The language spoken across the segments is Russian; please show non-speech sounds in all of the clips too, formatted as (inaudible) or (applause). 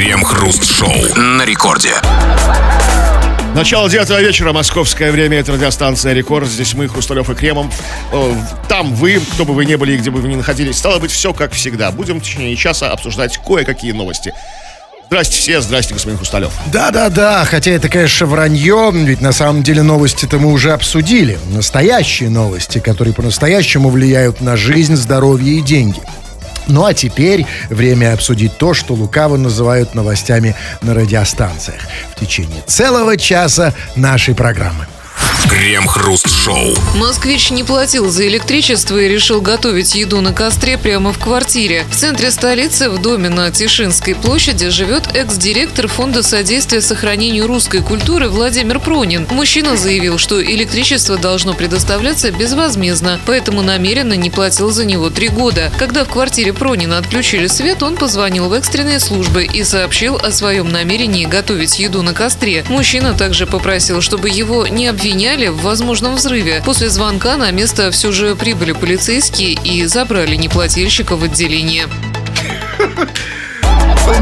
Крем-хруст-шоу на рекорде. Начало девятого вечера, московское время, это радиостанция «Рекорд». Здесь мы, Хрусталев и Кремом. Там вы, кто бы вы ни были и где бы вы ни находились, стало быть, все как всегда. Будем в течение часа обсуждать кое-какие новости. Здрасте все, здрасте, господин Хрусталев. Да-да-да, хотя это, конечно, вранье, ведь на самом деле новости-то мы уже обсудили. Настоящие новости, которые по-настоящему влияют на жизнь, здоровье и деньги. Ну а теперь время обсудить то, что лукаво называют новостями на радиостанциях в течение целого часа нашей программы. Крем-хруст-шоу. Москвич не платил за электричество и решил готовить еду на костре прямо в квартире. В центре столицы, в доме на Тишинской площади, живет экс-директор Фонда содействия сохранению русской культуры Владимир Пронин. Мужчина заявил, что электричество должно предоставляться безвозмездно, поэтому намеренно не платил за него три года. Когда в квартире Пронина отключили свет, он позвонил в экстренные службы и сообщил о своем намерении готовить еду на костре. Мужчина также попросил, чтобы его не обвиняли в возможном взрыве. После звонка на место все же прибыли полицейские и забрали неплательщика в отделение.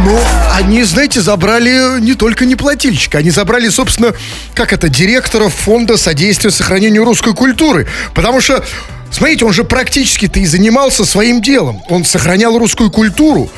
Ну, они, знаете, забрали не только неплательщика, они забрали, собственно, как это, директора фонда содействия сохранению русской культуры. Потому что Смотрите, он же практически-то и занимался своим делом. Он сохранял русскую культуру.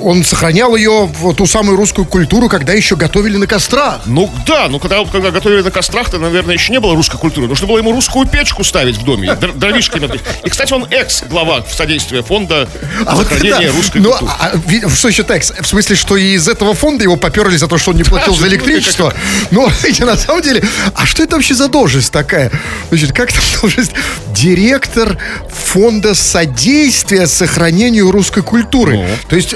Он сохранял ее, вот, ту самую русскую культуру, когда еще готовили на кострах. Ну да, ну когда, когда готовили на кострах, то, наверное, еще не было русской культуры. Нужно было ему русскую печку ставить в доме, др- дровишками. над- И, кстати, он экс-глава в содействии фонда вот сохранения русской ну, культуры. а, ви- что еще так? В смысле, что и из этого фонда его поперли за то, что он не платил за электричество? Ну, (laughs) на самом деле, а что это вообще за должность такая? Значит, как там должность? Директор фонда содействия сохранению русской культуры. Ну. То есть,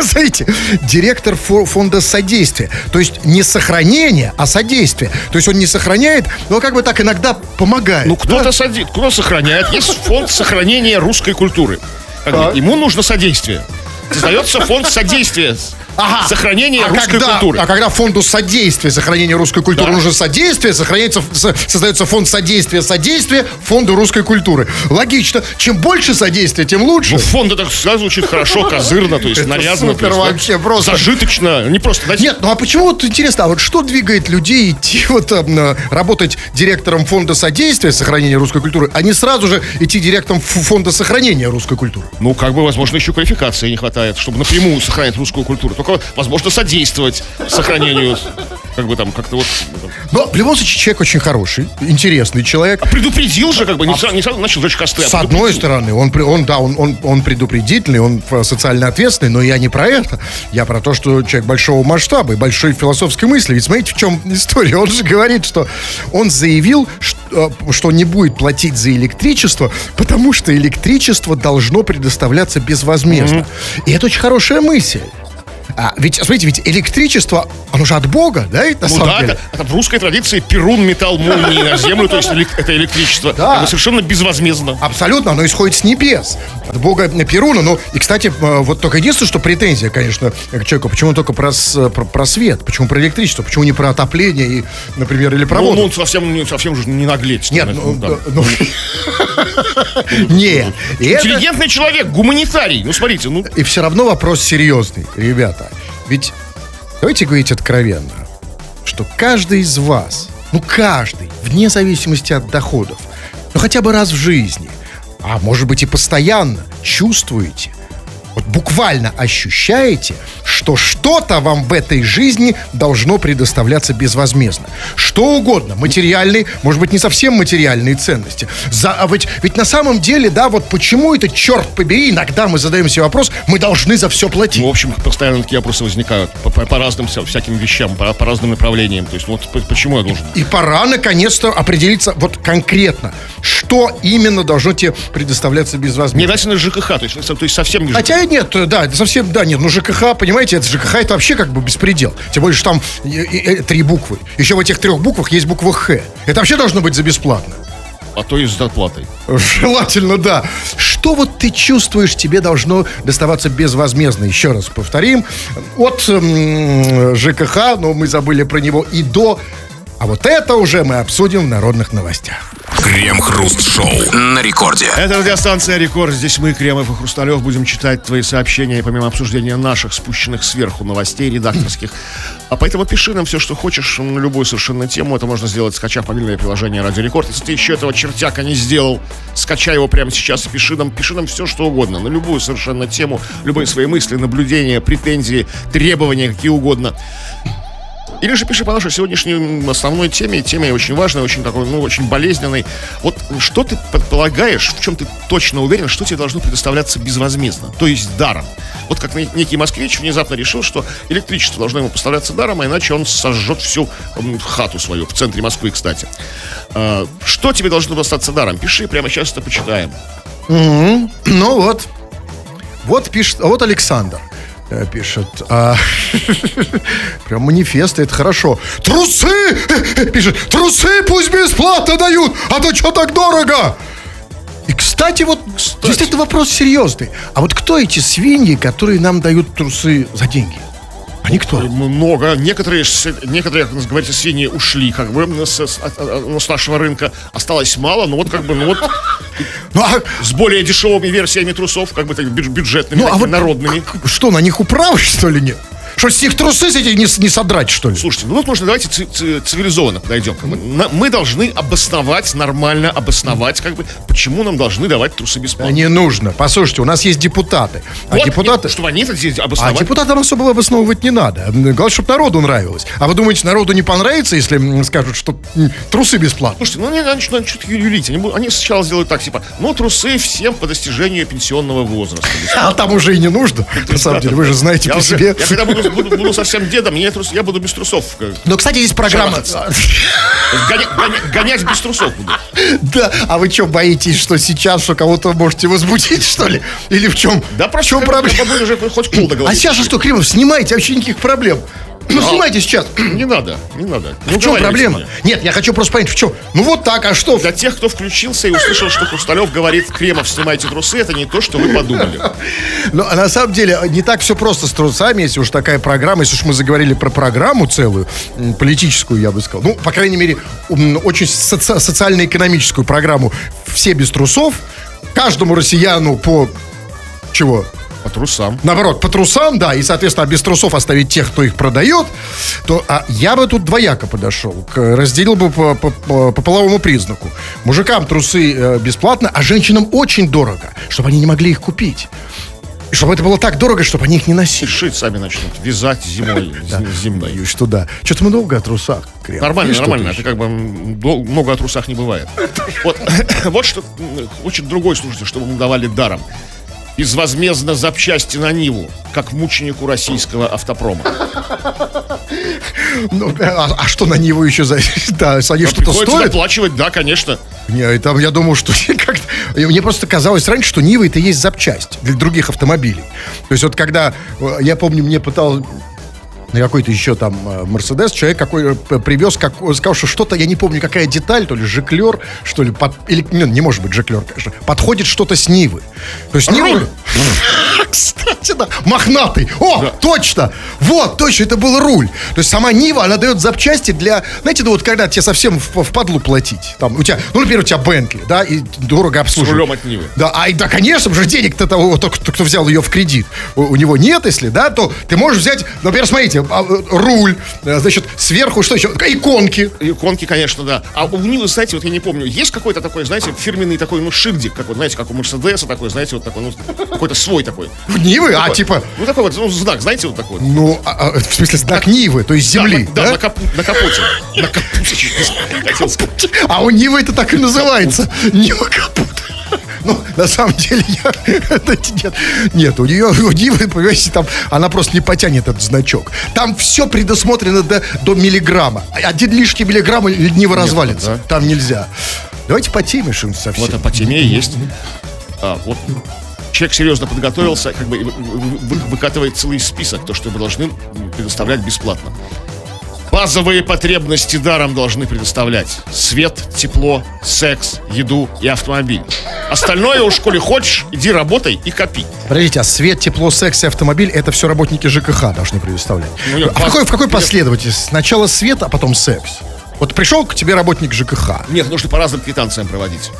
смотрите, (laughs) директор фо- фонда содействия. То есть не сохранение, а содействие. То есть он не сохраняет, но как бы так иногда помогает. Ну, кто-то садит, кто сохраняет. Есть фонд сохранения русской культуры. Так. ему нужно содействие. Создается фонд содействия Ага. сохранения а русской когда, культуры. А когда фонду содействия сохранения русской культуры Да. нужно содействие, сохраняется, со- создается фонд содействия содействия фонду русской культуры. Логично. Чем больше содействия, тем лучше. Ну, фонд это сразу звучит хорошо, (laughs) козырно, то есть нарядно. супер вообще, просто. Зажиточно. Не просто, Нет, ну а почему вот интересно, а вот что двигает людей идти (laughs) вот работать директором фонда содействия сохранения русской культуры, а не сразу же идти директором фонда сохранения русской культуры? Ну, как бы, возможно, еще квалификации не хватает, чтобы напрямую сохранять русскую культуру. Только, возможно, содействовать сохранению, как бы там, как-то вот... Но в любом случае человек очень хороший, интересный человек. Предупредил же, как бы, не, сразу, не сразу начал жечь костры. а С одной стороны, он, он да, он, он, он предупредительный, он социально ответственный, но я не про это. Я про то, что человек большого масштаба и большой философской мысли. Ведь смотрите, в чем история. Он же говорит, что он заявил, что, э, что не будет платить за электричество, потому что электричество должно предоставляться безвозмездно. И это очень хорошая мысль. А, ведь, смотрите, ведь электричество, оно же от Бога, да, ведь на Ну самом да, деле? это, это в русской традиции Перун метал молнии на землю, то есть это электричество. Да. Бы совершенно безвозмездно. Абсолютно, оно исходит с небес. От бога Перуна. Ну, и, кстати, э, вот только единственное, что претензия, конечно, к человеку, почему только про, с- про, про свет, почему про электричество, почему не про отопление и, например, или про Ну, воду? ну, он совсем, совсем же не наглеть. Нет, Ну, ну, да. (laughs) ну, нет. Интеллигентный человек, гуманитарий. Ну, смотрите, ну, и все равно вопрос серьезный, ребята. Ведь давайте говорить откровенно, что каждый из вас, ну каждый, вне зависимости от доходов, ну хотя бы раз в жизни, а может быть и постоянно чувствуете, вот буквально ощущаете, что что-то вам в этой жизни должно предоставляться безвозмездно. Что угодно, материальные, может быть, не совсем материальные ценности. За, а ведь, ведь на самом деле, да, вот почему это, черт побери, иногда мы задаем себе вопрос, мы должны за все платить. Ну, в общем, постоянно такие вопросы возникают по, по- по разным вся- всяким вещам, по, по разным направлениям. То есть, вот по- почему я должен? И пора наконец-то определиться вот конкретно, что именно должно тебе предоставляться Не безвозмездно. обязательно ЖКХ, то есть, то есть совсем не ЖКХ. Хотя нет, да, это совсем, да, нет, ну ЖКХ, понимаете, это ЖКХ это вообще как бы беспредел. Тем более, что там э, э, э, три буквы. Еще в этих трех буквах есть буква Х. Это вообще должно быть за бесплатно. а то и с доплатой. Желательно, да. Что вот ты чувствуешь, тебе должно доставаться безвозмездно. Еще раз повторим. От ЖКХ, но мы забыли про него, и до... А вот это уже мы обсудим в народных новостях. Крем-хруст-шоу на рекорде. Это радиостанция «Рекорд». Здесь мы, Кремов и Хрусталев, будем читать твои сообщения, помимо обсуждения наших спущенных сверху новостей редакторских. А поэтому пиши нам все, что хочешь, на любую совершенно тему. Это можно сделать, скачав мобильное приложение «Радио Рекорд». Если ты еще этого чертяка не сделал, скачай его прямо сейчас и пиши нам, пиши нам все, что угодно, на любую совершенно тему, любые свои мысли, наблюдения, претензии, требования, какие угодно. Или же пиши по нашей сегодняшней основной теме, теме очень важной, очень такой, ну, очень болезненной. Вот что ты предполагаешь, в чем ты точно уверен, что тебе должно предоставляться безвозмездно, то есть даром? Вот как некий москвич внезапно решил, что электричество должно ему поставляться даром, а иначе он сожжет всю хату свою, в центре Москвы, кстати. А, что тебе должно достаться даром? Пиши, прямо сейчас это почитаем. Ну вот. Вот пишет, вот Александр. Э, пишет. А, (laughs) прям манифесты, это хорошо. Трусы! Пишет, трусы пусть бесплатно дают, а то что так дорого? И, кстати, вот кстати. действительно вопрос серьезный. А вот кто эти свиньи, которые нам дают трусы за деньги? Они кто? Много. Некоторые, некоторые, как говорите, свиньи ушли, как бы, с, с, с нашего рынка. Осталось мало, но вот как бы, ну вот, ну, а... с более дешевыми версиями трусов, как бы, так, бюджетными, ну, а вот народными. Что, на них управы, что ли, нет? Что, с них трусы эти не, не содрать, что ли? Слушайте, ну вот нужно, давайте цивилизованно подойдем. Как бы. Мы должны обосновать, нормально обосновать, как бы, почему нам должны давать трусы бесплатно. Не нужно. Послушайте, у нас есть депутаты. А вот, депутаты... Нет, чтобы они это здесь обосновать. А депутатам особо обосновывать не надо. Главное, чтобы народу нравилось. А вы думаете, народу не понравится, если скажут, что трусы бесплатно? Слушайте, ну они начнут что-то юлить. Они, они сначала сделают так, типа, ну трусы всем по достижению пенсионного возраста. А там уже и не нужно. На самом деле, вы же знаете по себе. Я когда буду буду, буду совсем дедом, я, трус, я буду без трусов. Но, кстати, здесь программа... Гоня, гоня, гонять без трусов буду. Да, а вы что, боитесь, что сейчас, что кого-то можете возбудить, что ли? Или в чем? Да просто в чем проблема? Уже хоть пол А сейчас же что, Кремов, снимайте, вообще никаких проблем. Ну, снимайте сейчас. (clears throat) Не надо, не надо. А в чем проблема? Нет, я хочу просто понять, в чем. Ну, вот так, а что? Для тех, кто включился и услышал, что Хрусталев говорит, Кремов, снимайте трусы, это не то, что вы подумали. (laughs) Ну, а на самом деле, не так все просто с трусами, если уж такая программа, если уж мы заговорили про программу целую, политическую, я бы сказал. Ну, по крайней мере, очень соци- социально-экономическую программу «Все без трусов», каждому россияну по чего? По трусам. Наоборот, по трусам, да, и, соответственно, без трусов оставить тех, кто их продает, то а я бы тут двояко подошел, к, разделил бы по, по, по, по половому признаку. Мужикам трусы э, бесплатно, а женщинам очень дорого, чтобы они не могли их купить. И чтобы это было так дорого, чтобы они их не носили. Шить сами начнут, вязать зимой. (laughs) зимой. Боюсь, что да. Что-то мы долго о трусах. Нормально, нормально. Это как бы много о трусах не бывает. (laughs) (coughs) Вот, что, очень другой случай, чтобы мы давали даром безвозмездно запчасти на Ниву, как мученику российского автопрома. Ну, а, а что на Ниву еще за... (laughs) Да, они а что-то стоят? оплачивать, да, конечно. Не, там я думал, что (laughs) как Мне просто казалось раньше, что Нива это есть запчасть для других автомобилей. То есть вот когда, э, я помню, мне пытался на какой-то еще там э, Мерседес, человек какой э, привез, как, сказал, что что-то, я не помню, какая деталь, то ли Жеклер, что ли, под, или, не, не может быть Жеклер, конечно, подходит что-то с Нивы. То есть Нива... (laughs) Кстати, да, мохнатый. О, да. точно! Вот, точно, это был руль. То есть сама Нива, она дает запчасти для, знаете, ну вот когда тебе совсем в, в подлу платить. Там, у тебя, ну, например, у тебя Бентли, да, и дорого обслуживать. С рулем от Нивы. Да, а, да, конечно, уже денег-то того, кто, кто взял ее в кредит, у, у него нет, если, да, то ты можешь взять, например, смотрите, знаете, а, руль, э, значит, сверху что еще? Иконки. Иконки, конечно, да. А у Нивы, знаете, вот я не помню, есть какой-то такой, знаете, фирменный такой, ну, шильдик, как вот, знаете, как у Мерседеса такой, знаете, вот такой, ну, какой-то свой такой. В Нивы? А, такой, а, типа... Ну, такой вот, ну, знак, знаете, вот такой. Ну, а, а, в смысле, знак Нивы, то есть земли, да? Да, да? На, капу, на капоте. На (laughs) сказать. А у Нивы это так и называется. Нива капут. Ну, на самом деле, я... нет, нет, у нее, у Нивы, понимаете, там, она просто не потянет этот значок. Там все предусмотрено до, до миллиграмма. Один лишний миллиграмм Нива развалится. Да? Там нельзя. Давайте по теме совсем. Вот, а по теме есть. А, вот человек серьезно подготовился, как бы выкатывает целый список, то, что мы должны предоставлять бесплатно. Базовые потребности даром должны предоставлять. Свет, тепло, секс, еду и автомобиль. Остальное уж, коли хочешь, иди работай и копи. Подождите, а свет, тепло, секс и автомобиль это все работники ЖКХ должны предоставлять. Ну, а в какой, в какой последовательности? Сначала свет, а потом секс? Вот пришел к тебе работник ЖКХ. Нет, нужно по разным квитанциям проводить.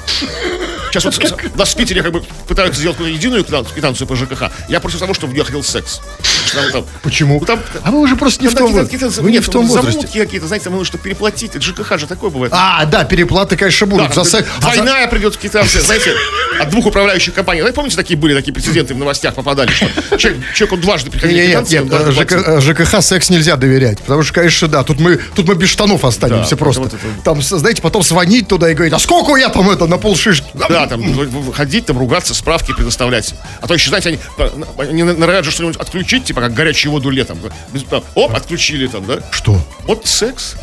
Сейчас вот нас в Питере как бы пытаются сделать единую квитан- квитанцию по ЖКХ. Я против того, что в нее ходил секс. Что там- там- Почему? Ну, там- а вы уже просто не в том, какие-то- во- какие-то- вы не нет, в том возрасте. замутки какие-то, знаете, там нужно что переплатить. ЖКХ же такое бывает. А, да, переплаты, конечно, Да, будут. За секс- а за- Двойная придет квитанция, знаете, от двух управляющих компаний. Знаете, помните, такие были, такие прецеденты в новостях попадали, что человек, человеку дважды приходили Нет, нет, нет, ЖК, ЖКХ секс нельзя доверять. Потому что, конечно, да, тут мы, тут мы без штанов останемся Да, просто. вот это- Там, знаете, потом звонить туда и говорить, а сколько я там это на полшишки? Да, там ходить, там ругаться, справки предоставлять. А то еще, знаете, они, они норовят же что-нибудь отключить, типа как горячую воду летом. Там, Оп, отключили там, да? Что? Вот секс.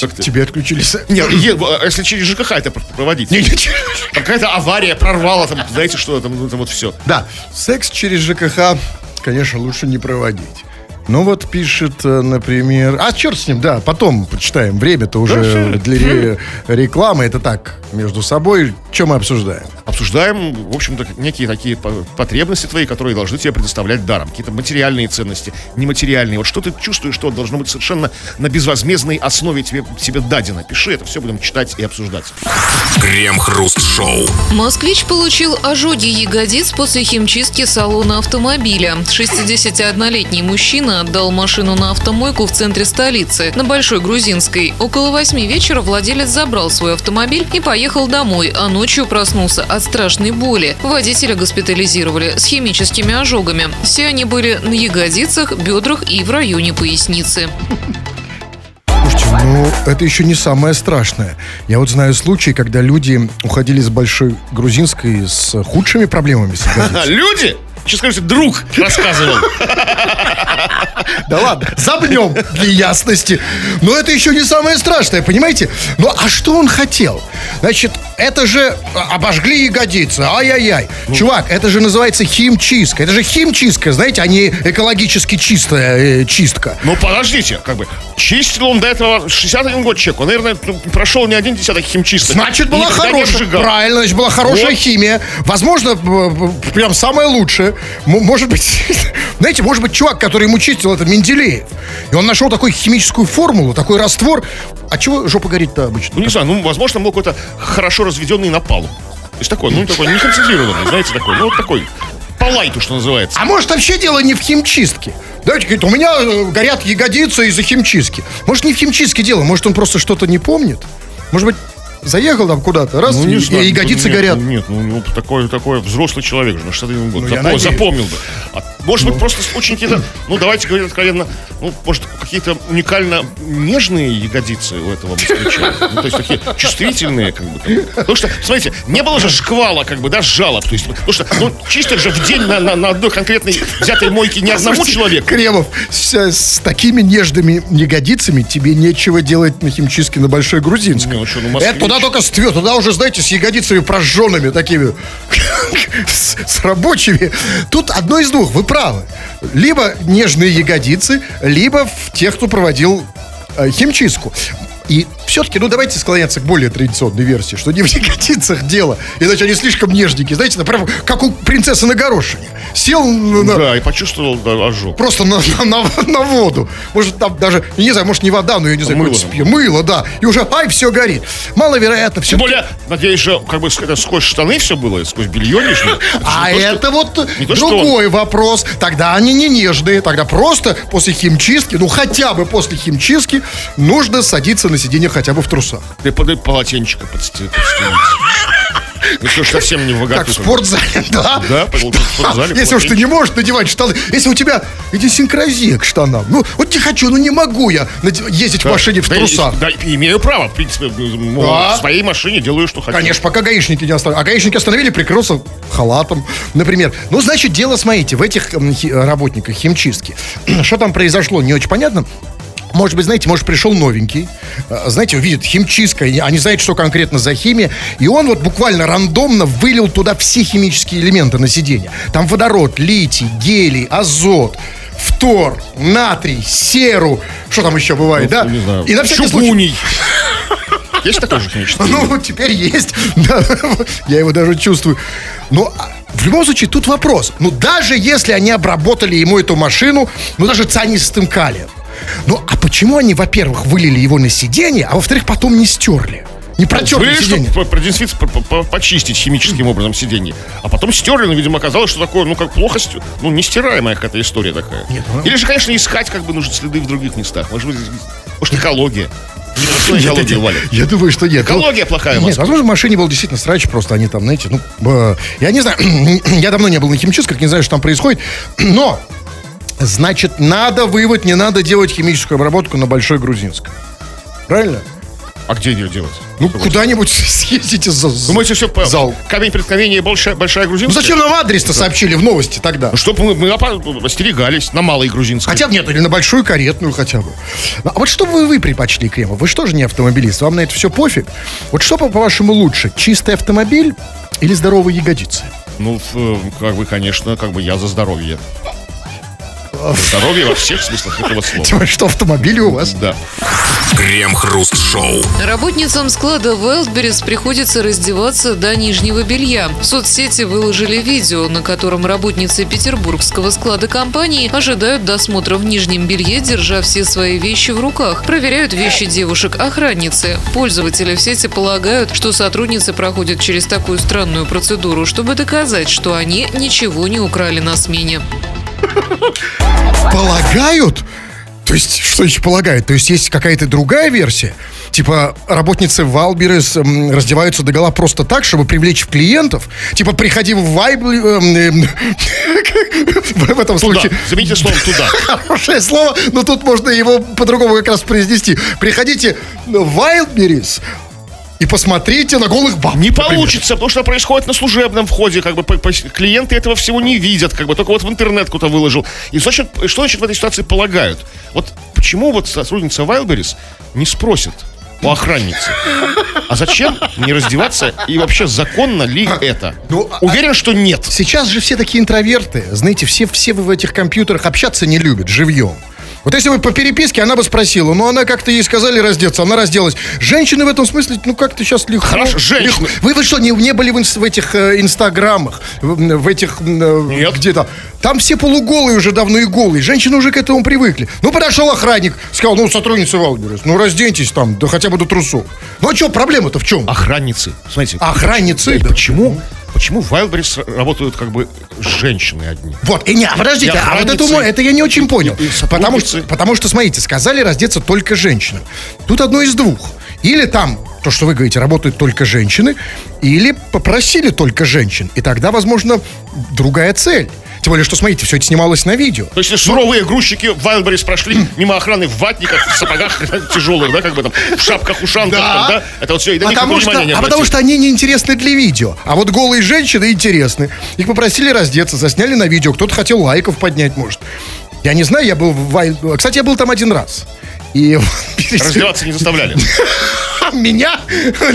Как? Тебе отключили секс? Нет, а если через ЖКХ это пр- проводить. Не, не, не. Какая-то авария прорвала там, знаете что, там, ну, там вот все. Да, секс через ЖКХ, конечно, лучше не проводить. Ну вот пишет, э, например... А, черт с ним, да, потом почитаем. Время-то уже для ре- рекламы. Это так, между собой. Что мы обсуждаем? Обсуждаем, в общем-то, некие такие по- потребности твои, которые должны тебе предоставлять даром. Какие-то материальные ценности, нематериальные. Вот что ты чувствуешь, что должно быть совершенно на безвозмездной основе тебе, тебе дадено. Пиши, это все будем читать и обсуждать. Крем-хруст-шоу. Москвич получил ожоги ягодиц после химчистки салона автомобиля. 61-летний мужчина отдал машину на автомойку в центре столицы, на Большой Грузинской. Около восьми вечера владелец забрал свой автомобиль и поехал домой, а ночью проснулся от страшной боли. Водителя госпитализировали с химическими ожогами. Все они были на ягодицах, бедрах и в районе поясницы. Слушайте, ну, это еще не самое страшное. Я вот знаю случаи, когда люди уходили с Большой Грузинской с худшими проблемами (laughs) люди! Сейчас скажете, друг рассказывал. (laughs) Да ладно, забнем для ясности. Но это еще не самое страшное, понимаете? Ну а что он хотел? Значит, это же обожгли ягодицы, ай-яй-яй. Чувак, это же называется химчистка. Это же химчистка, знаете, а не экологически чистая э, чистка. Ну, подождите, как бы, чистил он до этого 61 год человек. Он, наверное, ну, прошел не один десяток химчисток. Значит, была хорошая. Правильно, значит, была хорошая Вот. химия. Возможно, прям самое лучшее. Может быть, (laughs) знаете, может быть, чувак, который ему чистил, это Менделеев. И он нашел такую химическую формулу, такой раствор. А чего жопа горит-то обычно? Ну, не знаю, ну, возможно, был какой-то хорошо разведенный напалм. То есть такой, ну, такой не концентрированный, знаете, такой, ну, вот такой, по лайту, что называется. А может, вообще дело не в химчистке? Давайте, говорит, у меня э, горят ягодицы из-за химчистки. Может, не в химчистке дело, может, он просто что-то не помнит? Может быть, заехал там куда-то, раз, Ну, и, не знаю, и ягодицы нет, горят. Ну, нет, ну, ну, такой, такой взрослый человек же, на 61 год. Ну, я Запо- надеюсь. запомнил бы. А, может быть, просто очень какие-то, ну, давайте говорить откровенно, ну, может, какие-то уникально нежные ягодицы у этого москвича. Ну, то есть такие чувствительные, как бы. там. Потому что, смотрите, не было же шквала, как бы, да, жалоб. То есть, потому что, ну, чистят же в день на, на, на одной конкретной взятой мойке не одному человеку. Кремов, с, с такими нежными ягодицами тебе нечего делать на химчистке на Большой Грузинской. Ну что, ну, москвич. Это туда только стрет, туда уже, знаете, с ягодицами прожженными такими, (laughs) с, с рабочими. Тут одно из двух, вы правы. Либо нежные ягодицы, либо в тех, кто проводил э, химчистку. И все-таки, ну давайте склоняться к более традиционной версии, что не в ягодицах дело, иначе они слишком нежненькие, знаете, например, как у принцессы на горошине. Сел на, Да, и почувствовал да, ожог. просто на, на, на- на воду. Может, там даже, не знаю, может, не вода, но я не знаю, Мыло. спи- Мыло, да. И уже, ай, все горит. Маловероятно, все. Тем более, надеюсь, же, как бы это сквозь штаны все было, сквозь белье же (laughs) А то, что- это вот не то, что другой вопрос. Тогда они не нежные. Тогда просто после химчистки, ну хотя бы после химчистки, нужно садиться на сиденье хотя бы в трусах. Ты подай полотенчика подсте- подстелить. Ну что ж, совсем не в Как в спортзале, (laughs) да? Да, в спортзале Если уж ты не можешь надевать штаны, если у тебя идиосинкразия к штанам, ну вот не хочу, ну не могу я ездить в машине в Да, трусах. Да, имею право, в принципе, Да. в своей машине делаю, что хочу. Конечно, пока гаишники не остановили. А гаишники остановили, прикрылся халатом, например. Ну, значит, дело, смотрите, в этих работниках химчистки. (clears throat) Что там произошло, не очень понятно. Может быть, знаете, может, пришел новенький, э, знаете, видит химчистка, и они знают, что конкретно за химия, и он вот буквально рандомно вылил туда все химические элементы на сиденье. Там водород, литий, гелий, азот, фтор, натрий, серу, что там еще бывает, да? Ну, Не знаю. И на всякий случай... Чугуний. (laughs) Есть такой же химический? Ну, вот теперь есть. (laughs) Да, Я его даже чувствую. Но а, в любом случае, тут вопрос. Ну, даже если они обработали ему эту машину, ну, даже цианистым калием, Ну, а почему они, во-первых, вылили его на сиденье, а во-вторых, потом не стерли? Не протерли Были, сиденье. чтобы продезинфицировать, по- по- почистить химическим образом сиденье. А потом стерли, но, видимо, оказалось, что такое, ну, как плохо, ну, нестираемая какая-то история такая. Нет, ну- Или же, конечно, искать, как бы, нужны следы в других местах. Может быть, может, экология. Я-. Я думаю, что нет. Экология плохая Нет, возможно, в машине был действительно срач, просто они там, знаете, ну, э, я не знаю, (clears throat) я давно не был на химчистках, не знаю, что там происходит, (clears throat) но, значит, надо вывод, не надо делать химическую обработку на Большой Грузинской. Правильно? А где ее делать? Ну, куда-нибудь (laughs) съездите за... Думаете, все по... Зал. камень преткновения большая, большая Ну, грузинская? зачем нам адрес-то сообщили в новости тогда? Чтобы мы, мы остерегались на малой грузинской. Хотя нет, или на большую каретную хотя бы. Ну, А вот что бы вы предпочли, Кремов? Вы что же не автомобилист? Вам на это все пофиг? Вот что, по- по-вашему, лучше? Чистый автомобиль или здоровые ягодицы? Ну, э, как бы, конечно, как бы я за здоровье. Здоровье во всех смыслах этого слова. Тем более, что автомобили у вас. Да. Крем-хруст-шоу. Работницам склада Wildberries приходится раздеваться до нижнего белья. В соцсети выложили видео, на котором работницы петербургского склада компании ожидают досмотра в нижнем белье, держа все свои вещи в руках. Проверяют вещи девушек-охранницы. Пользователи в сети полагают, что сотрудницы проходят через такую странную процедуру, чтобы доказать, что они ничего не украли на смене. Полагают? То есть, что еще полагают? То есть, есть какая-то другая версия? Типа, работницы Wildberries раздеваются до гола просто так, чтобы привлечь клиентов? Типа, приходи в Вайб... эм, эм, (laughs) В этом случае... Заметьте словом «туда». (laughs) Хорошее слово, но тут можно его по-другому как раз произнести. Приходите в Wildberries и посмотрите на голых баб. Не например. получится, потому что происходит на служебном входе, как бы по- по- клиенты этого всего не видят, как бы только вот в интернет кто-то выложил. И значит- что значит в этой ситуации полагают? Вот почему вот сотрудница Wildberries не спросит у охранницы, а зачем не раздеваться и вообще законно ли это? Ну, а- Уверен, что нет. Сейчас же все такие интроверты. Знаете, все, все в этих компьютерах общаться не любят живьем. Вот если бы по переписке, она бы спросила, но она как-то ей сказали раздеться, она разделась. Женщины в этом смысле, ну как-то сейчас легко. Хорошо, женщины. легко. Вы, вы что, не, не были в, в этих э, инстаграмах, в, в этих... э, Нет. Где-то? Там все полуголые уже давно и голые. Женщины уже к этому привыкли. Ну, подошел охранник, сказал, ну, сотрудница Wildberries, ну, разденьтесь там, да хотя бы до трусов. Ну, а что, проблема-то в чем? Охранницы. Смотрите. Охранницы? Да, Почему? Почему в Wildberries работают как бы женщины одни? Вот, и не, а подождите, И а вот это, это я не очень понял. и сотрудницы. потому, что, потому что, смотрите, сказали раздеться только женщинам. Тут одно из двух. Или там, то, что вы говорите, работают только женщины, или попросили только женщин. И тогда, возможно, другая цель. Тем более, что, смотрите, все это снималось на видео. То есть суровые грузчики в Wildberries прошли мимо охраны в ватниках, в сапогах (laughs) тяжелых, да, как бы там, в шапках-ушанках, там, да, это вот все, и них Потому что, а потому что они не интересны для видео. А вот голые женщины интересны. Их попросили раздеться, засняли на видео. Кто-то хотел лайков поднять, может. Я не знаю, я был в Wild- Кстати, я был там один раз. И (laughs) Раздеваться не заставляли. (laughs) Меня?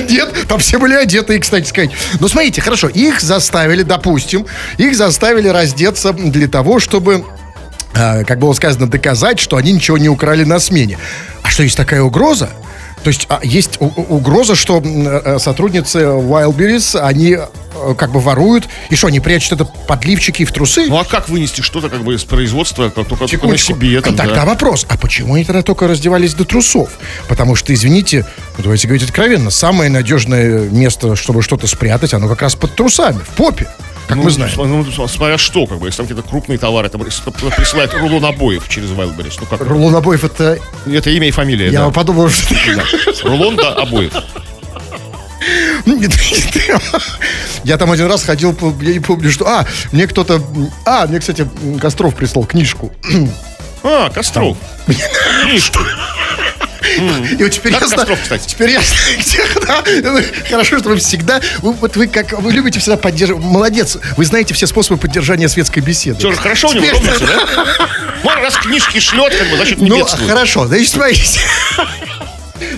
Нет, там все были одеты, кстати сказать. Но смотрите, хорошо, их заставили, допустим, их заставили раздеться для того, чтобы а, как было сказано, доказать, что они ничего не украли на смене. А что, есть такая угроза? То есть а, есть угроза, что э, сотрудницы Wildberries, они э, как бы воруют, и что, они прячут это под лифчики и в трусы? Ну а как вынести что-то как бы из производства, как только, только на себе? Там, Тогда да? вопрос, а почему они тогда только раздевались до трусов? Потому что, извините, ну, давайте говорить откровенно, самое надежное место, чтобы что-то спрятать, оно как раз под трусами, в попе, как Ну, мы знаем. см- ну, см- смотря что, как бы, если там какие-то крупные товары, там, присылает рулон обоев через Wildberries, ну как? Рулон обоев это... Это имя и фамилия, Я да. подумал, что... Да. Рулон, да, обоев. Я там один раз ходил, я не помню, что... А, мне кто-то... А, мне, кстати, Костров прислал книжку. А, Костров. Книжку. (laughs) И вот теперь я знаю... Теперь я знаю. (laughs) Вы- Хорошо, что вы всегда... Вот вы как... Вы любите всегда поддерживать... Молодец. Вы знаете все способы поддержания светской беседы. Все же хорошо у него ровно, (laughs) да? Может, раз книжки шлет, как бы, значит, не Ну, хорошо, значит, смотрите.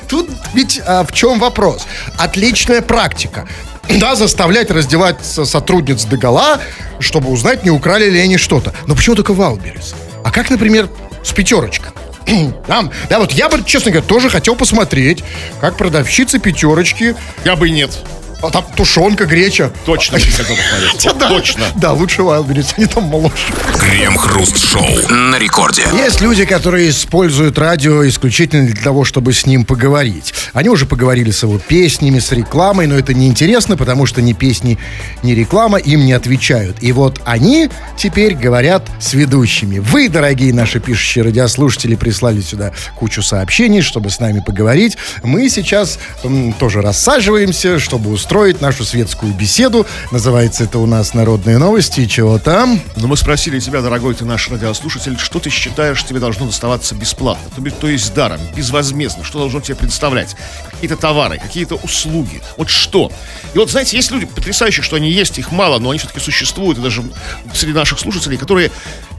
Тут ведь а, в чем вопрос? Отличная практика. Да, заставлять раздеваться сотрудниц до гола, чтобы узнать, не украли ли они что-то. Но почему только Wildberries? А как, например, с пятерочкой? (clears throat) Там, да, вот я бы, честно говоря, тоже хотел посмотреть, как продавщица пятерочки Я бы нет. А там тушенка, греча. Точно не хотел посмотреть. (laughs) Да. Точно. Да, лучше Wildberries, они там моложе. Крем-хруст-шоу на рекорде. Есть люди, которые используют радио исключительно для того, чтобы с ним поговорить. Они уже поговорили с его песнями, с рекламой, но это неинтересно, потому что ни песни, ни реклама им не отвечают. И вот они теперь говорят с ведущими. Вы, дорогие наши пишущие радиослушатели, прислали сюда кучу сообщений, чтобы с нами поговорить. Мы сейчас м, тоже рассаживаемся, чтобы устроить нашу светскую беседу. Называется это у нас «Народные новости». И чего там? Но мы спросили тебя, дорогой ты наш радиослушатель, что ты считаешь тебе должно доставаться бесплатно, то, то есть даром, безвозмездно, что должно тебе представлять? Какие-то товары, какие-то услуги, вот что? И вот, знаете, есть люди потрясающие, что они есть, их мало, но они все-таки существуют, и даже среди наших слушателей, которые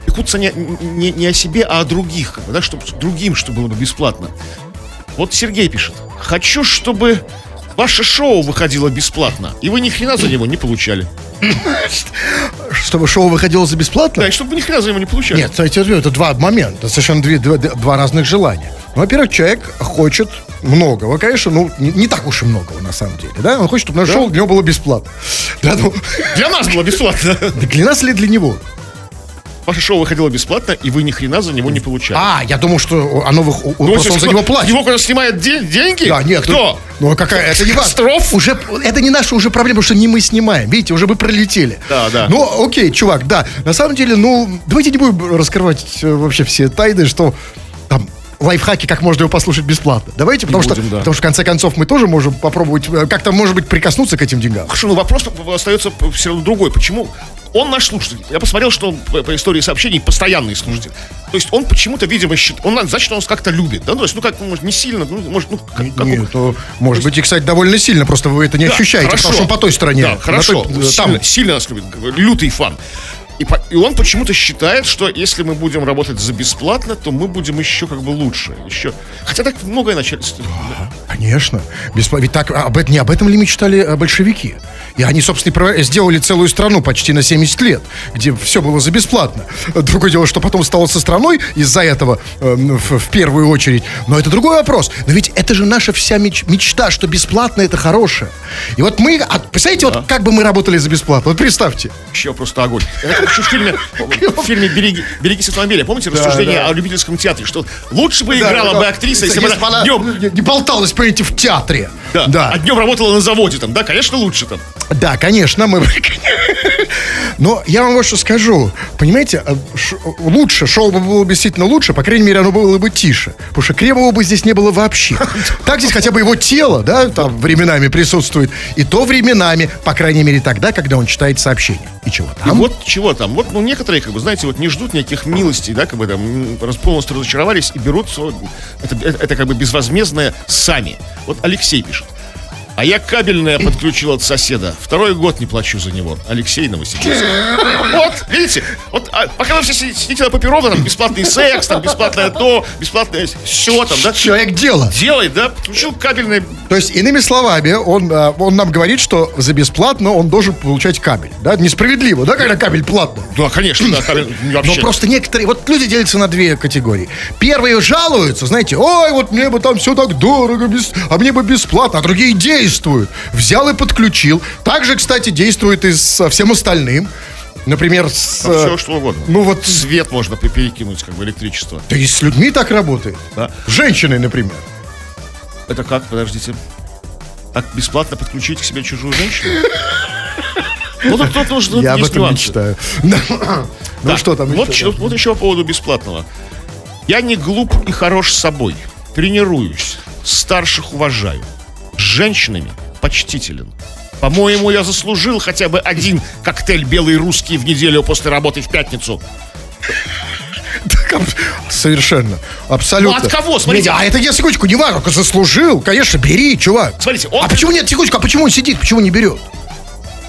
пекутся не, не, не о себе, а о других, да, чтобы другим, что было бы бесплатно. Вот Сергей пишет, хочу, чтобы ваше шоу выходило бесплатно, и вы ни хрена за него не получали. Чтобы шоу выходило за бесплатно? Да, и чтобы вы ни хрена за него не получали. Нет, кстати, это два момента, совершенно две- два, два разных желания. Ну, во-первых, человек хочет многого, конечно, ну, не, не так уж и многого, на самом деле, да? Он хочет, чтобы наше шоу для него было бесплатно. Да, ну, Для нас было бесплатно. да для нас или для него? Ваше шоу выходило бесплатно, и вы ни хрена за него не получали. А, я думал, что оно, у- Ну, просто он за него платит. Его кто снимает де- деньги? Да, нет. Кто? Ну, ну, какая, это не важно. Уже, это не наша уже проблема, потому что не мы снимаем. Видите, уже мы пролетели. Да, да. Ну, окей, чувак, да. На самом деле, ну, давайте не будем раскрывать э, вообще все тайны, что лайфхаки, как можно его послушать бесплатно. Давайте, потому, будем, что, да. потому что, в конце концов, мы тоже можем попробовать э, как-то, может быть, прикоснуться к этим деньгам. Хорошо, ну вопрос остается все равно другой. Почему? Он наш слушатель. Я посмотрел, что он по, истории сообщений постоянный слушатель. То есть он почему-то, видимо, счит... он, значит, он нас как-то любит. Да? Ну, то есть, ну, как, может, не сильно, ну, может, ну, как, как Нет, то, может быть, и, кстати, довольно сильно, просто вы это не Да, ощущаете, хорошо. потому что он по той стороне. Да, хорошо. той- э, сильно, там. сильно нас любит. Лютый фан. И, по- и он почему-то считает, что если мы будем работать за бесплатно, то мы будем еще как бы лучше. Еще. Хотя так многое начальство. Конечно. Беспла- Ведь так, об не об этом ли мечтали э, большевики? И они, собственно, сделали целую страну почти на 70 лет, где все было за бесплатно. Другое дело, что потом стало со страной из-за этого э, в, в первую очередь. Но это другой вопрос. Но ведь это же наша вся меч- мечта, что бесплатно это хорошее. И вот мы, а, представляете, вот как бы мы работали за бесплатно? Вот представьте. Еще просто огонь. Это в фильме, (laughs) в фильме «Береги, «Берегись автомобиля». Помните рассуждение о любительском театре? Что лучше бы играла бы актриса, если бы она днем... не, болталась, понимаете, в театре. Да, да. а днем работала на заводе там, да, конечно, лучше там. Да, конечно, мы... (laughs) Но я вам вот что скажу. Понимаете, э, лучше, шоу бы было бы действительно лучше, по крайней мере, оно было бы тише. Потому что Кремова бы здесь не было вообще. Так здесь хотя бы его тело, да, там временами присутствует. И то временами, по крайней мере, тогда, когда он читает сообщения. И чего И там? вот чего там. Вот, ну, некоторые, как бы, знаете, вот не ждут никаких милостей, да, как бы там полностью разочаровались и берут это, это, это как бы безвозмездное сами. Вот Алексей пишет. А я кабельное подключил от соседа. Второй год не плачу за него. Алексей Новосибирск. Вот, видите? Вот, а пока вы все си- сидите на папирова, там бесплатный секс, там бесплатное то, бесплатное все там, да? Человек дело. Делай, да? Подключил кабельное. То есть, иными словами, он, а, он нам говорит, что за бесплатно он должен получать кабель. Да? Несправедливо, да, когда кабель платно? Да, конечно, да, кабель (clears throat) Но вообще. просто некоторые, вот люди делятся на две категории. Первые жалуются, знаете, ой, вот мне бы там все так дорого, без- а мне бы бесплатно, а другие действуют. Взял и подключил. Также, кстати, действует и со всем остальным. Например, с... э, все что угодно. Ну вот, Свет можно пе- перекинуть, как бы электричество. да и с людьми так работает. Да. С женщиной, например. Это как, подождите? Так бесплатно подключить к себе чужую женщину? (laughs) Ну, тут нужно, Я об этом мечтаю. (laughs) Ну Так, что там вот, еще? чё- вот еще по поводу бесплатного. Я не глуп и хорош с собой. Тренируюсь. Старших уважаю. Женщинами почтителен. По-моему, я заслужил хотя бы один коктейль белый русский в неделю после работы в пятницу. Совершенно. Абсолютно. Ну, от кого? Смотрите. Не, а это я секундочку, не важно, заслужил. Конечно, бери, чувак. Смотрите, он- А почему нет, секундочку, а почему он сидит, почему не берет?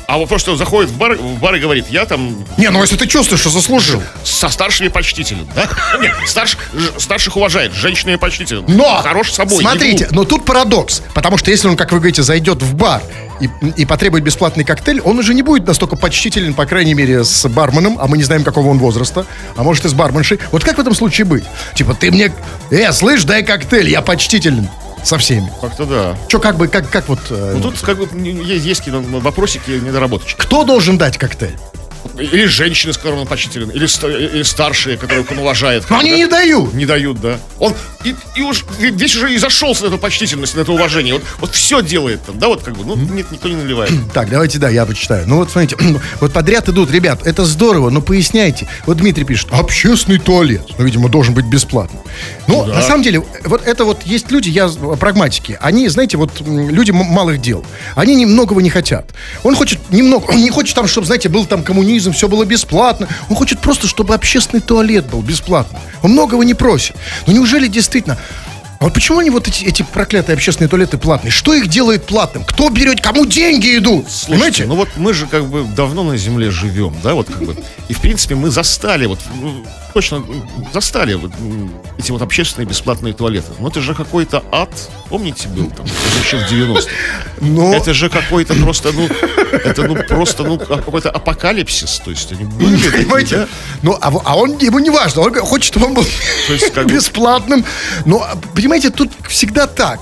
А вот просто заходит в бар, в бар и говорит, я там Не, ну если ты чувствуешь, что заслужил. со старшими почтителен, да? (laughs) Нет, старш- старших уважает, с женщинами почтителен. Но, Хорош собой. смотрите, но тут парадокс. Потому что если он, как вы говорите, зайдет в бар и, и потребует бесплатный коктейль, он уже не будет настолько почтителен, по крайней мере, с барменом, а мы не знаем, какого он возраста, а может и с барменшей. Вот как в этом случае быть? Типа, ты мне, э, слышь, дай коктейль, я почтителен. Со всеми. Как-то да. Что, как бы, как, как вот... э, Ну, тут как бы есть, есть какие-то вопросики, недоработочки. Кто должен дать коктейль? Или женщины, с которыми он почтителен, или, или старшие, которых он уважает. Но они Да? не дают. Не дают, да. Он и, и уж весь уже и зашелся на эту почтительность, на это уважение. Вот, вот все делает там, да, вот как бы, ну, нет, никто не наливает. (clears throat) Так, давайте, да, я почитаю. Ну вот, смотрите, (clears throat) вот подряд идут, ребят, это здорово, но поясняйте. Вот Дмитрий пишет, общественный туалет, ну, видимо, должен быть бесплатным. Ну, на самом деле, вот это вот есть люди, я прагматики, они, знаете, вот люди малых дел, они ни- многого не хотят. Он хочет немного, (clears throat) он не хочет там, чтобы, знаете, был там коммунизм, все было бесплатно. Он хочет просто, чтобы общественный туалет был бесплатно. Он многого не просит. Но неужели действительно... А вот почему они вот эти, эти проклятые общественные туалеты платные? Что их делает платным? Кто берет, кому деньги идут? Слушайте, Понимаете? ну вот мы же как бы давно на Земле живем, да, вот как бы. И в принципе мы застали, вот ну, точно м, застали вот эти вот общественные бесплатные туалеты. Ну это же какой-то ад, помните, был там еще в 90-х. Но- Это же какой-то просто, ну, это ну просто, ну, какой-то апокалипсис. То есть они были такие, Понимаете? да? Ну, а, а он, ему не важно, он хочет, чтобы он был То есть как бесплатным. Но, а, понимаете, тут всегда так.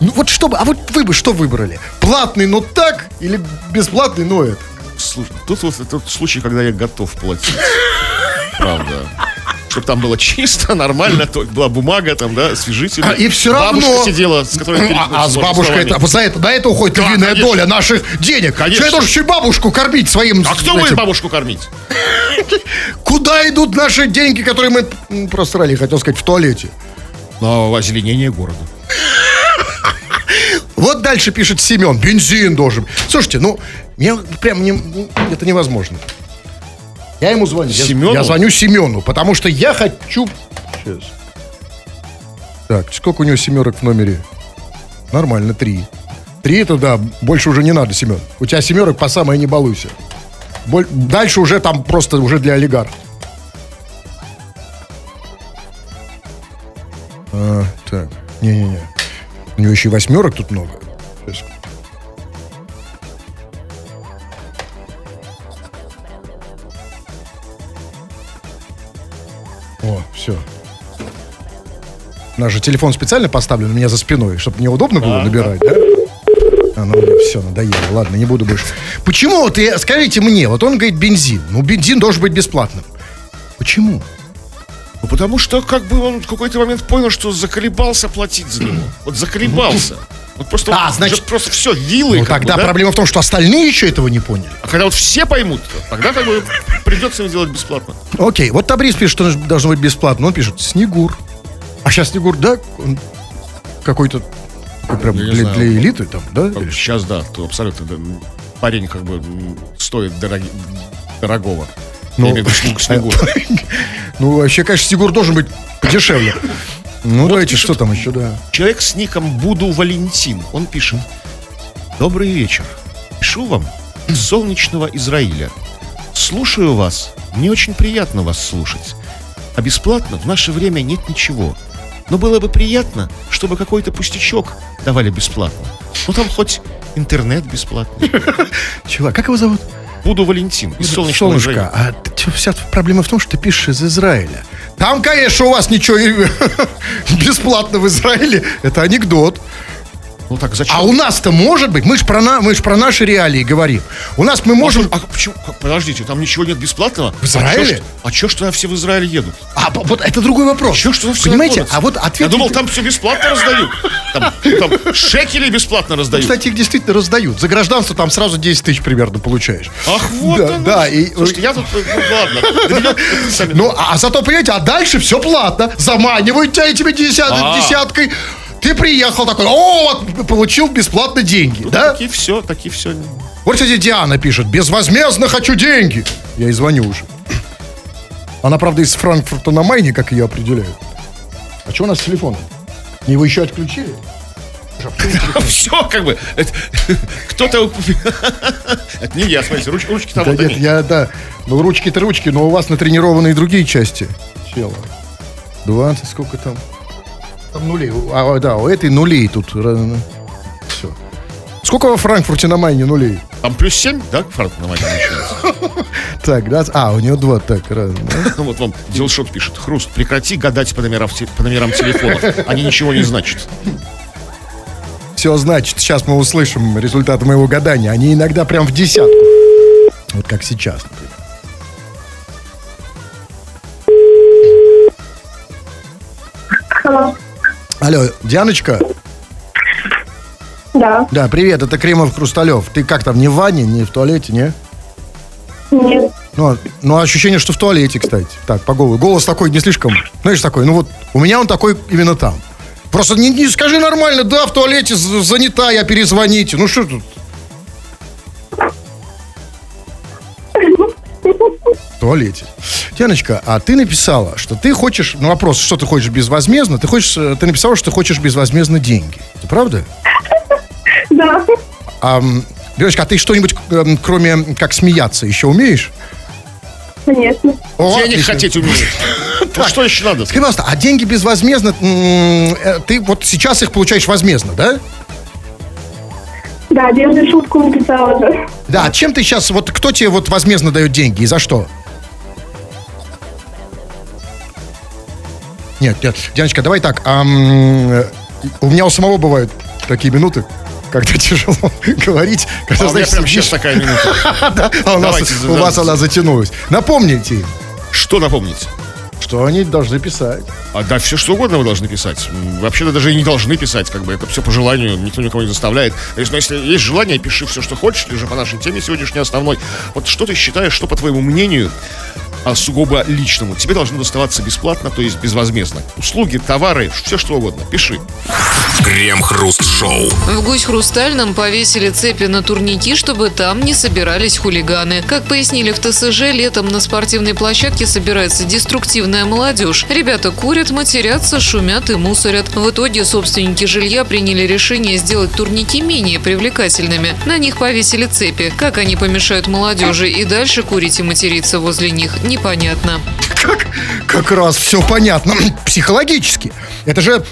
Ну, вот что бы, а вот вы бы что выбрали? Платный, но так, или бесплатный, но это? Слушай, тут вот этот случай, когда я готов платить. Правда. Чтобы там было чисто, (laughs) нормально, то была бумага там, да, освежитель. А, и все Бабушка равно... сидела, с которой... А, а с бабушкой, это, за это, на это уходит Да, львиная конечно. доля наших денег. Конечно. Я должен еще и бабушку кормить своим... А кто этим? будет бабушку кормить? (laughs) Куда идут наши деньги, которые мы просрали, хотел сказать, в туалете? На озеленение города. (laughs) Вот дальше пишет Семен, бензин должен. Слушайте, ну, мне прям не, это невозможно. Я ему звоню. Я- Семену? Я, звоню Семену, потому что я хочу... Сейчас. Так, сколько у него семерок в номере? Нормально, три. Три это да, больше уже не надо, Семен. У тебя семерок по самое не балуйся. Боль- Дальше уже там просто уже для олигархов. А, так, не-не-не. У него еще и восьмерок тут много. Сейчас. Наш же телефон специально поставлен у меня за спиной, чтобы мне удобно было набирать, да? А, ну, все, надоело. Ладно, не буду больше. Почему вот, скажите мне, вот он говорит бензин. Ну, бензин должен быть бесплатным. Почему? Ну, потому что как бы он в какой-то момент понял, что заколебался платить за него. Вот заколебался. Вот просто, А, значит- просто все, вилы. Ну, как бы, тогда да? проблема в том, что остальные еще этого не поняли. А когда вот все поймут, тогда как бы придется им делать бесплатно. Окей, вот Табрис пишет, что должно быть бесплатно. Он пишет Снегур. А сейчас Снегур, да, он какой-то такой прям для, знаю. для элиты там, да? Сейчас, да, то абсолютно да, парень как бы стоит дороги- дорогого. Ну, виду снегу. (laughs) (laughs) Ну, вообще, конечно, Снегур должен быть подешевле. (laughs) Ну, давайте, пишет- что там еще, да. Человек с ником Буду Валентин, он пишет. Добрый вечер. Пишу вам из солнечного Израиля. Слушаю вас. Мне очень приятно вас слушать. А бесплатно в наше время нет ничего. Но было бы приятно, чтобы какой-то пустячок давали бесплатно. Ну там хоть интернет бесплатный. (laughs) Чувак, как его зовут? Буду Валентин из солнечного Солнышко, а вся проблема в том, что ты пишешь из Израиля. Там, конечно, у вас ничего (laughs) бесплатно в Израиле. Это анекдот. Ну так зачем? А у нас-то может быть, мы же про, на- мы ж про наши реалии говорим. У нас мы можем... А почему? как- Подождите, там ничего нет бесплатного? В Израиле? А чё ж- А чё все в Израиль едут? А, вот это другой вопрос. Чё ж туда все Понимаете, ломятся? а вот ответ... Я думал, там все бесплатно раздают. Там, там шекели бесплатно раздают. Кстати, их действительно раздают. За гражданство там сразу 10 тысяч примерно получаешь. Ах, вот Да, оно. да, и- Слушайте, я тут, ну ладно. Ну, а, а зато, понимаете, а дальше все платно. Заманивают тебя этими А. десяткой. Ты приехал такой, о, вот, получил бесплатно деньги, да? Такие все, такие все. Вот, кстати, Диана пишет, безвозмездно хочу деньги. Я ей звоню уже. Она, правда, из Франкфурта на Майне, как ее определяют. А что у нас с телефоном? Его еще отключили? (laughs) Все, как бы. (laughs) Кто-то... (laughs) Это не я, смотрите, руч- ручки там Да нет, я, да. Ну, ручки-то ручки, но у вас натренированные другие части. Чела. 20, сколько там? Там нулей. А, да, у этой нулей тут. Все. Сколько во Франкфурте на Майне нулей? Там плюс 7, да, Франк на начинается? (laughs) Так, да. А, у него два. Так, раз. Ну, (laughs) Вот вам Дилшот пишет. Хруст, прекрати гадать по номерам, те- по номерам телефонов. Они ничего не значат. все значит. Сейчас мы услышим результаты моего гадания. Они иногда прям в десятку. Вот как сейчас, например. Алло, Дианочка? Да. Да, привет, это Кремов Хрусталев. Ты как там, не в ванне, не в туалете, не? Нет. Ну, ну, ощущение, что в туалете, кстати. Так, по голосу. Голос такой не слишком, знаешь, такой, ну вот, у меня он такой именно там. Просто не, не скажи нормально, да, в туалете занята, я перезвоните. Ну что тут? В туалете. Яночка, а ты написала, что ты хочешь, ну вопрос, что ты хочешь безвозмездно, ты хочешь, э, ты написала, что ты хочешь безвозмездно деньги. Это правда? (laughs) Да. А, м, Девочка, а ты что-нибудь, эм, кроме как смеяться, еще умеешь? Конечно. О, Денег отлично. хотеть умеет. (laughs) Ну, Что еще надо? Скажи, пожалуйста, а деньги безвозмездно, э, ты вот сейчас их получаешь возмездно, да? Да, одежду шутку написала же. Да, а чем ты сейчас, вот кто тебе вот возмездно дает деньги и за что? Нет, нет, Дианочка, давай так, э, у меня у самого бывают такие минуты, когда (laughs) тяжело говорить, когда, А у меня знаешь, прямо сейчас такая минута. (laughs) а у, нас, у вас она затянулась. Напомните Что напомнить? что они должны писать. А да, все что угодно вы должны писать. Вообще-то даже и не должны писать, как бы это все по желанию, никто никого не заставляет. Есть, ну, если есть желание, пиши все, что хочешь, или же по нашей теме сегодняшней основной. Вот что ты считаешь, что, по твоему мнению, а сугубо личному, тебе должно доставаться бесплатно, то есть безвозмездно. Услуги, товары, все что угодно, пиши. Крем-хруст-шоу. В гусь хрустальном повесили цепи на турники, чтобы там не собирались хулиганы. Как пояснили в ТСЖ, летом на спортивной площадке собирается деструктивная молодежь. Ребята курят, матерятся, шумят и мусорят. В итоге собственники жилья приняли решение сделать турники менее привлекательными. На них повесили цепи. Как они помешают молодежи и дальше курить и материться возле них, непонятно. Как, как раз все понятно. (clears throat) Психологически. Это же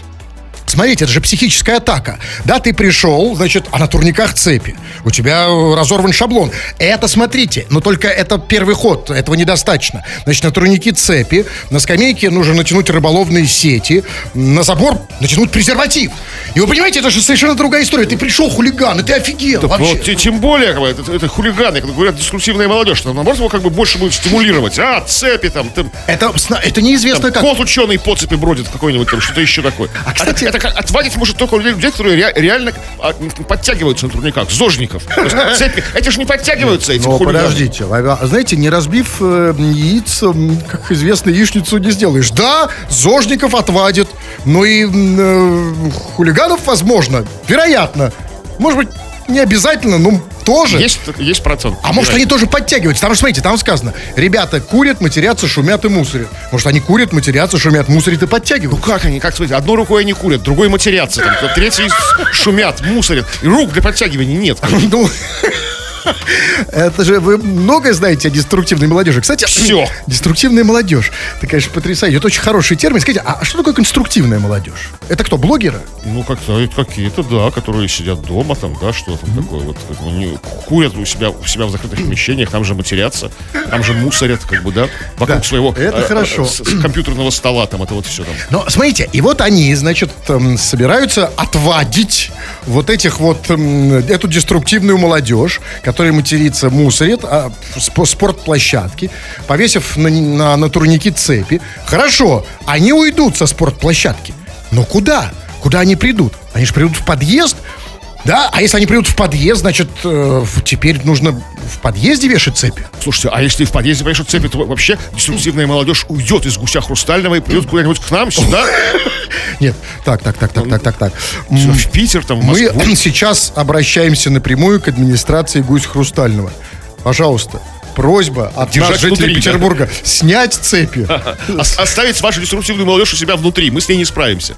Смотрите, это же психическая атака. Да, ты пришел, значит, а на турниках цепи. У тебя э, разорван шаблон. Это, смотрите, но только это первый ход, этого недостаточно. Значит, на турники цепи, на скамейке нужно натянуть рыболовные сети, на забор натянуть презерватив. И вы понимаете, это же совершенно другая история. Ты пришел хулиган, и ты офигел вообще. Вот, те- тем более, как это, это хулиганы, когда говорят деструктивная молодежь, там, наоборот, его как бы больше будет стимулировать. А, цепи там, там, Это, это неизвестно Там как. кот ученый по цепи бродит какой-нибудь, там что-то еще такое. А, кстати- это, это как отвадить может только людей, которые ре- реально а, подтягиваются на турниках, зожников. (laughs) Цепи, эти же не подтягиваются, эти Но хулиганы. подождите, а- а знаете, не разбив э, яиц, как известно, яичницу не сделаешь. Да, зожников отвадит, но и э, хулиганов, возможно, вероятно. Может быть, не обязательно, но тоже. Есть, есть процент. А может, они тоже подтягиваются? Там же, смотрите, там сказано, ребята курят, матерятся, шумят и мусорят. Может, они курят, матерятся, шумят, мусорят и Ну подтягиваются? как они, как смотрите, одной рукой они курят, другой матерятся, там, третий (laughs) шумят, мусорят. И рук для подтягивания нет. (laughs) Ну, (laughs) это же вы многое знаете о деструктивной молодежи. Кстати, Всё. Деструктивная молодежь. Ты, конечно, потрясающий. Это очень хороший термин. Скажите, а что такое конструктивная молодежь? Это кто, блогеры? Ну, как-то какие-то, да, которые сидят дома, там, да, что там такое, вот, они курят у себя, у себя в закрытых помещениях, там же матерятся, там же мусорят, как бы, да, вокруг Да, своего это э, э, хорошо. с- с компьютерного стола, там, это вот все там. Но смотрите, и вот они, значит, собираются отвадить вот этих вот, эту деструктивную молодежь, которая матерится, мусорит, а, спортплощадки, повесив на, на, на турники цепи. Хорошо, они уйдут со спортплощадки. Но куда? Куда они придут? Они же придут в подъезд, да? А если они придут в подъезд, значит, э, теперь нужно в подъезде вешать цепи? Слушайте, а если в подъезде повешают цепи, то вообще деструктивная молодежь уйдет из гуся хрустального и придет куда-нибудь к нам сюда, (laughs) Нет, так, так, так, так, так, так, так. в Питер, там, в Мы сейчас обращаемся напрямую к администрации Гусь Хрустального. Пожалуйста, просьба от Держать нас, жителей внутри, да. Петербурга, снять цепи. (laughs) Ос- Оставить вашу деструктивную молодежь у себя внутри, мы с ней не справимся.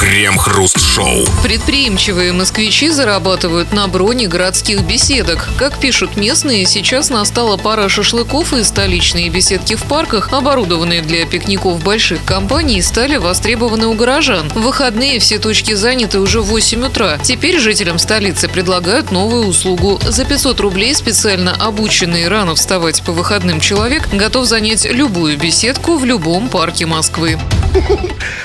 Крем-хруст-шоу. Предприимчивые москвичи зарабатывают на броне городских беседок. Как пишут местные, сейчас настала пара шашлыков и столичные беседки в парках, оборудованные для пикников больших компаний, стали востребованы у горожан. В выходные все точки заняты уже в 8 утра. Теперь жителям столицы предлагают новую услугу. За 500 рублей специально обученный рано вставать по выходным человек готов занять любую беседку в любом парке Москвы.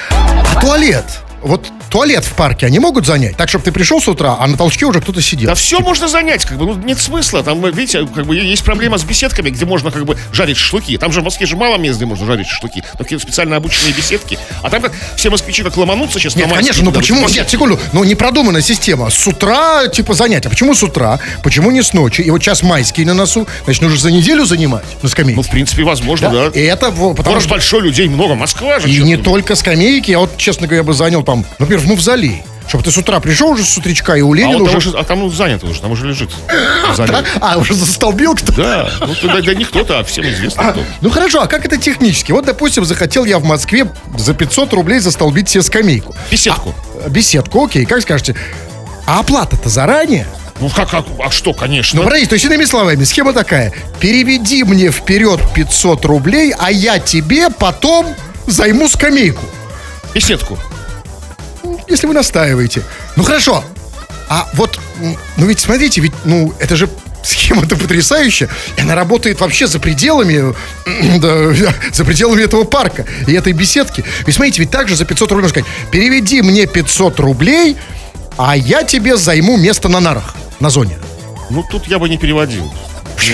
А туалет? Вот туалет в парке они могут занять? Так, чтобы ты пришел с утра, а на толчке уже кто-то сидел. Да все можно занять, как бы, ну, нет смысла. Там, видите, как бы есть проблема с беседками, где можно как бы жарить шашлыки. Там же в Москве же мало мест, где можно жарить шашлыки. Но какие-то специально обученные беседки. А там как все москвичи как ломанутся сейчас Нет, конечно, ну туда, почему? Нет, секунду, ну не продуманная система. С утра, типа, занятия. Почему с утра? Почему не с ночи? И вот сейчас майский на носу, значит, нужно за неделю занимать на скамейке. Ну, в принципе, возможно, да. И это, потому Город что... большой, людей много. Москва же. И не только скамейки, я вот, честно говоря, бы занял там, например, в мавзолей. Чтобы ты с утра пришел уже с утречка и у А, Ленина вот там уже... а там занято уже, там уже лежит. Да? А, уже застолбил кто-то? Да, ну да, да не кто-то, а всем известно кто. Ну хорошо, а как это технически? Вот, допустим, захотел я в Москве за 500 рублей застолбить себе скамейку. Беседку. А, беседку, окей, как скажете. А оплата-то заранее? Ну как, как, а что, конечно. Ну, подожди, то есть, иными словами, схема такая. Переведи мне вперед 500 рублей, а я тебе потом займу скамейку. Беседку. Если вы настаиваете. Ну, хорошо. А вот, ну ведь смотрите, ведь, ну, это же схема-то потрясающая. И она работает вообще за пределами, да, (laughs) за пределами этого парка и этой беседки. Ведь смотрите, ведь также за 500 рублей можно сказать, переведи мне 500 рублей, а я тебе займу место на нарах, на зоне. Ну тут я бы не переводил. (laughs)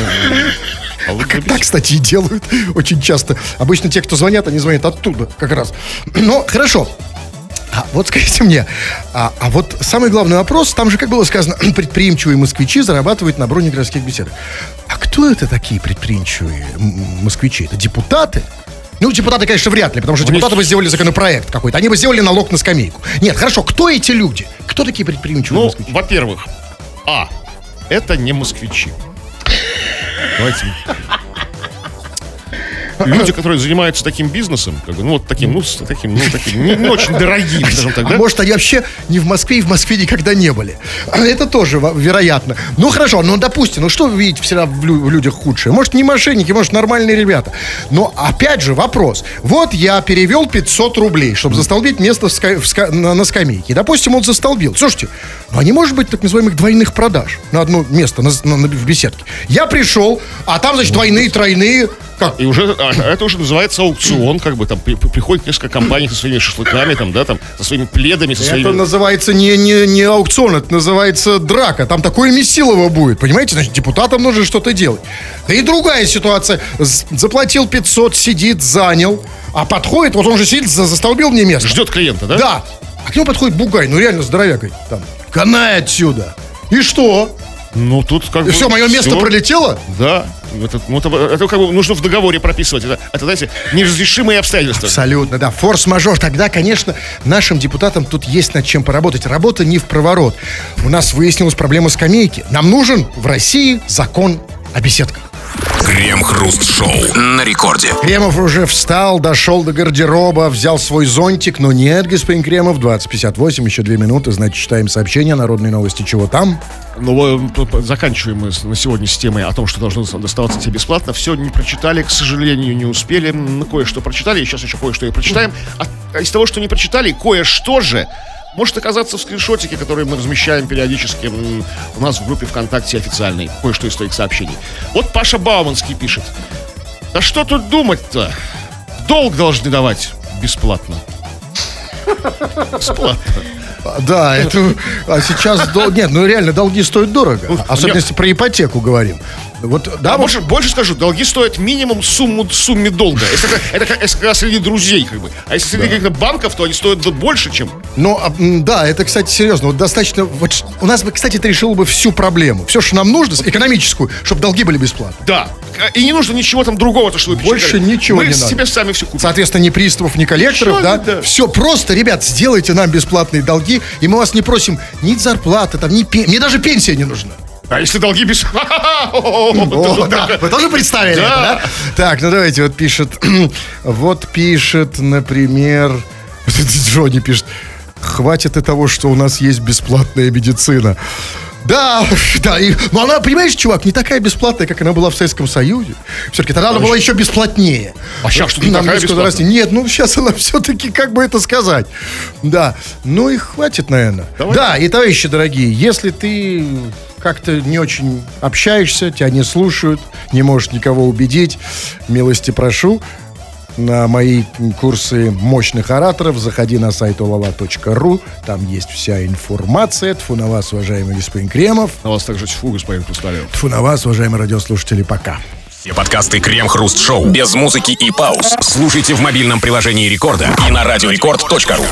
А вот за Так, кстати, и делают (laughs) очень часто. Обычно те, кто звонят, они звонят оттуда как раз. Но хорошо. А вот скажите мне, а, а вот самый главный вопрос, там же, как было сказано, (clears throat) предприимчивые москвичи зарабатывают на бронегородских беседах. А кто это такие предприимчивые москвичи? Это депутаты? Ну, депутаты, конечно, вряд ли, потому что депутаты бы сделали законопроект какой-то. Они бы сделали налог на скамейку. Нет, хорошо, кто эти люди? Кто такие предприимчивые Ну, москвичи? во-первых, а, это не москвичи. Давайте. Люди, которые занимаются таким бизнесом, как бы, ну вот таким, ну, таким, ну, таким, не, не очень дорогим, скажем так, А да? может, они вообще не в Москве и в Москве никогда не были. Это тоже вероятно. Ну, хорошо, ну, допустим, ну, что вы видите всегда в людях худшее? Может, не мошенники, может, нормальные ребята. Но, опять же, вопрос. Вот я перевел 500 рублей, чтобы застолбить место в ска- в ска- на, на скамейке. Допустим, он застолбил. Слушайте, ну, а не может быть так называемых двойных продаж на одно место на, на- на- в беседке? Я пришел, а там, значит, двойные, тройные... Как? И уже, а, это уже называется аукцион, как бы там при- при- приходит несколько компаний со своими шашлыками, там, да, там, со своими пледами, со своими... Это называется не, не, не аукцион, это называется драка. Там такое месилово будет, понимаете? Значит, депутатам нужно что-то делать. Да и другая ситуация. Заплатил 500, сидит, занял, а подходит, вот он же сидит, за- застолбил мне место. Ждет клиента, да? Да. А к нему подходит бугай, ну реально здоровяк. говорит, Там, канай отсюда. И что? Ну, тут как бы... все, мое место пролетело? Да. Это, ну, это, это как бы нужно в договоре прописывать. Это, это знаете, неразрешимые обстоятельства. Абсолютно, да. Форс-мажор. Тогда, конечно, нашим депутатам тут есть над чем поработать. Работа не в проворот. У нас выяснилась проблема скамейки. Нам нужен в России закон о беседках. Крем-хруст-шоу на рекорде. Кремов уже встал, дошел до гардероба, взял свой зонтик, но нет, господин Кремов, 20.58, еще две минуты, значит, читаем сообщение, народные новости, чего там? Ну, заканчиваем мы на сегодня с темой о том, что должно доставаться тебе бесплатно. Все не прочитали, к сожалению, не успели. М, Кое-что прочитали, и сейчас еще кое-что и прочитаем. А, а из того, что не прочитали, кое-что же может оказаться в скриншотике, который мы размещаем периодически у нас в группе ВКонтакте официальной. Кое-что из твоих сообщений. Вот Паша Бауманский пишет. Да что тут думать-то? Долг должны давать бесплатно. Бесплатно. Да, это... А сейчас... дол- Нет, ну реально, долги стоят дорого. Особенно нет. если про ипотеку говорим. Вот, да, Да, вот- больше, больше скажу, долги стоят минимум сумму, сумме долга. Это, как- это, как- это когда среди друзей, как бы. А если среди каких-то банков, то они стоят больше, чем. Ну, а, да, это, кстати, серьезно. Вот достаточно... Вот, у нас бы, кстати, это решило бы всю проблему. Все, что нам нужно, экономическую, чтобы долги были бесплатны. Да. И не нужно ничего там другого, то, что вы Больше перечисляли. ничего Мы не себе надо. сами все купим. Соответственно, ни приставов, ни коллекторов, да? да. Все просто, ребят, сделайте нам бесплатные долги, и мы вас не просим ни зарплаты, там, ни пен... Мне даже пенсия не нужна. А если долги без... (laughs) Да. Вы тоже представили Да. это, да? Так, ну давайте, вот пишет, (clears throat) вот пишет, например, (laughs) Джонни пишет, хватит и того, что у нас есть бесплатная медицина. Да, да, и, но она, понимаешь, чувак, не такая бесплатная, как она была в Советском Союзе. Все-таки тогда она была еще бесплатнее. А щас что, не Нам такая бесплатная? раз- Нет, ну сейчас она (laughs) все-таки, как бы это сказать. Да, ну и хватит, наверное. Давай. Да, и, товарищи дорогие, если ты как-то не очень общаешься, тебя не слушают, не можешь никого убедить, милости прошу, на мои курсы мощных ораторов, заходи на сайт olala.ru. Там есть вся информация. Тфу на вас, уважаемый господин Кремов. На вас также тьфу, господин Хрусталев. Тфу на вас, уважаемые радиослушатели. Пока. Все подкасты Крем-Хруст-Шоу без музыки и пауз слушайте в мобильном приложении Рекорда и на радиорекорд.ру.